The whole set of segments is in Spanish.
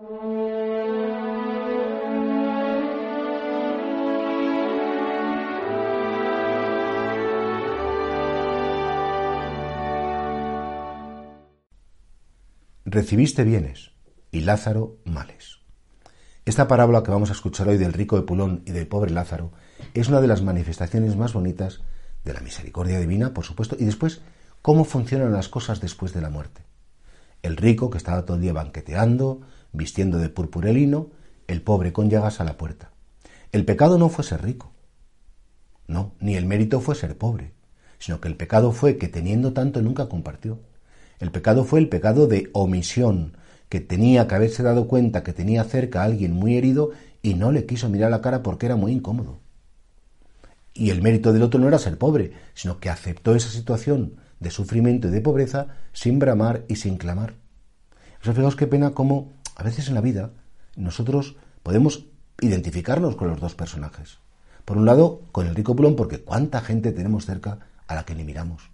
Recibiste bienes y Lázaro males. Esta parábola que vamos a escuchar hoy del rico de Pulón y del pobre Lázaro es una de las manifestaciones más bonitas de la misericordia divina, por supuesto, y después cómo funcionan las cosas después de la muerte. El rico que estaba todo el día banqueteando, vistiendo de purpurelino, el pobre con llagas a la puerta. El pecado no fue ser rico. No, ni el mérito fue ser pobre, sino que el pecado fue que teniendo tanto nunca compartió. El pecado fue el pecado de omisión, que tenía que haberse dado cuenta que tenía cerca a alguien muy herido y no le quiso mirar la cara porque era muy incómodo. Y el mérito del otro no era ser pobre, sino que aceptó esa situación de sufrimiento y de pobreza sin bramar y sin clamar. O sea, fijaos qué pena cómo a veces en la vida nosotros podemos identificarnos con los dos personajes. Por un lado, con el rico Pulón, porque cuánta gente tenemos cerca a la que ni miramos.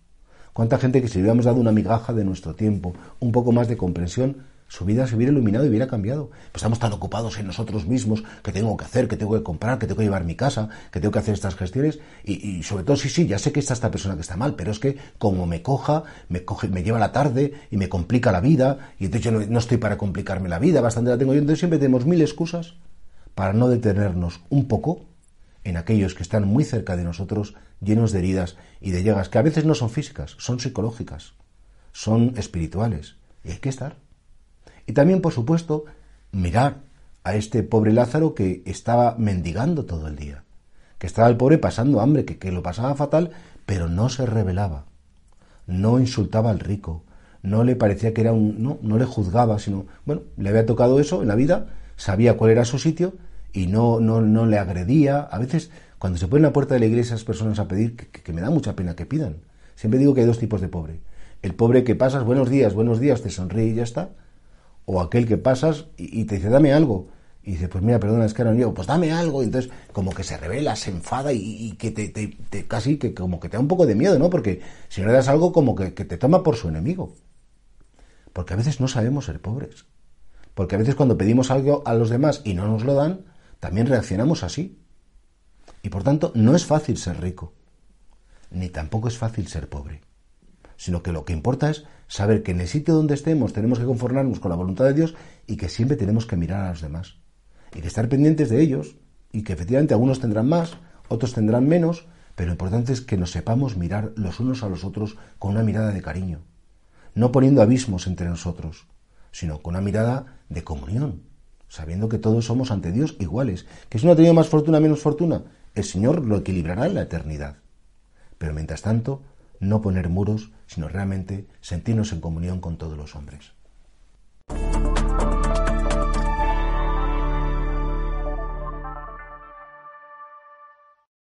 Cuánta gente que si hubiéramos dado una migaja de nuestro tiempo, un poco más de comprensión, su vida se hubiera iluminado y hubiera cambiado. Pues estamos tan ocupados en nosotros mismos, que tengo que hacer, que tengo que comprar, que tengo que llevar mi casa, que tengo que hacer estas gestiones. Y, sobre todo, sí, sí, ya sé que está esta persona que está mal, pero es que como me coja, me coge, me lleva la tarde y me complica la vida, y entonces yo no, estoy para complicarme la vida, bastante la tengo yo. Entonces siempre tenemos mil excusas para no detenernos un poco en aquellos que están muy cerca de nosotros, llenos de heridas y de llagas, que a veces no son físicas, son psicológicas, son espirituales. Y hay que estar. Y también, por supuesto, mirar a este pobre Lázaro que estaba mendigando todo el día, que estaba el pobre pasando hambre, que, lo pasaba fatal, pero no se rebelaba, no insultaba al rico, no le parecía que era un... no, no le juzgaba, sino, bueno, le había tocado eso en la vida, sabía cuál era su sitio y no, no, no le agredía. A veces, cuando se ponen a la puerta de la iglesia esas personas a pedir, que, que me da mucha pena que pidan. Siempre digo que hay dos tipos de pobre. El pobre que pasas, buenos días, buenos días, te sonríe y ya está o aquel que pasas y, te dice, dame algo. Y dice, pues mira, perdona, es que no llego, pues dame algo. Y entonces, como que se revela, se enfada y, que te, casi que como que te da un poco de miedo, ¿no? Porque si no le das algo, como que te toma por su enemigo. Porque a veces no sabemos ser pobres. Porque a veces cuando pedimos algo a los demás y no nos lo dan, también reaccionamos así. Y por tanto, no es fácil ser rico, ni tampoco es fácil ser pobre sino que lo que importa es saber que en el sitio donde estemos tenemos que conformarnos con la voluntad de Dios y que siempre tenemos que mirar a los demás y que estar pendientes de ellos y que efectivamente algunos tendrán más, otros tendrán menos, pero lo importante es que nos sepamos mirar los unos a los otros con una mirada de cariño, no poniendo abismos entre nosotros, sino con una mirada de comunión, sabiendo que todos somos ante Dios iguales, que si uno ha tenido más fortuna, menos fortuna, el Señor lo equilibrará en la eternidad. Pero mientras tanto, no poner muros, sino realmente sentirnos en comunión con todos los hombres.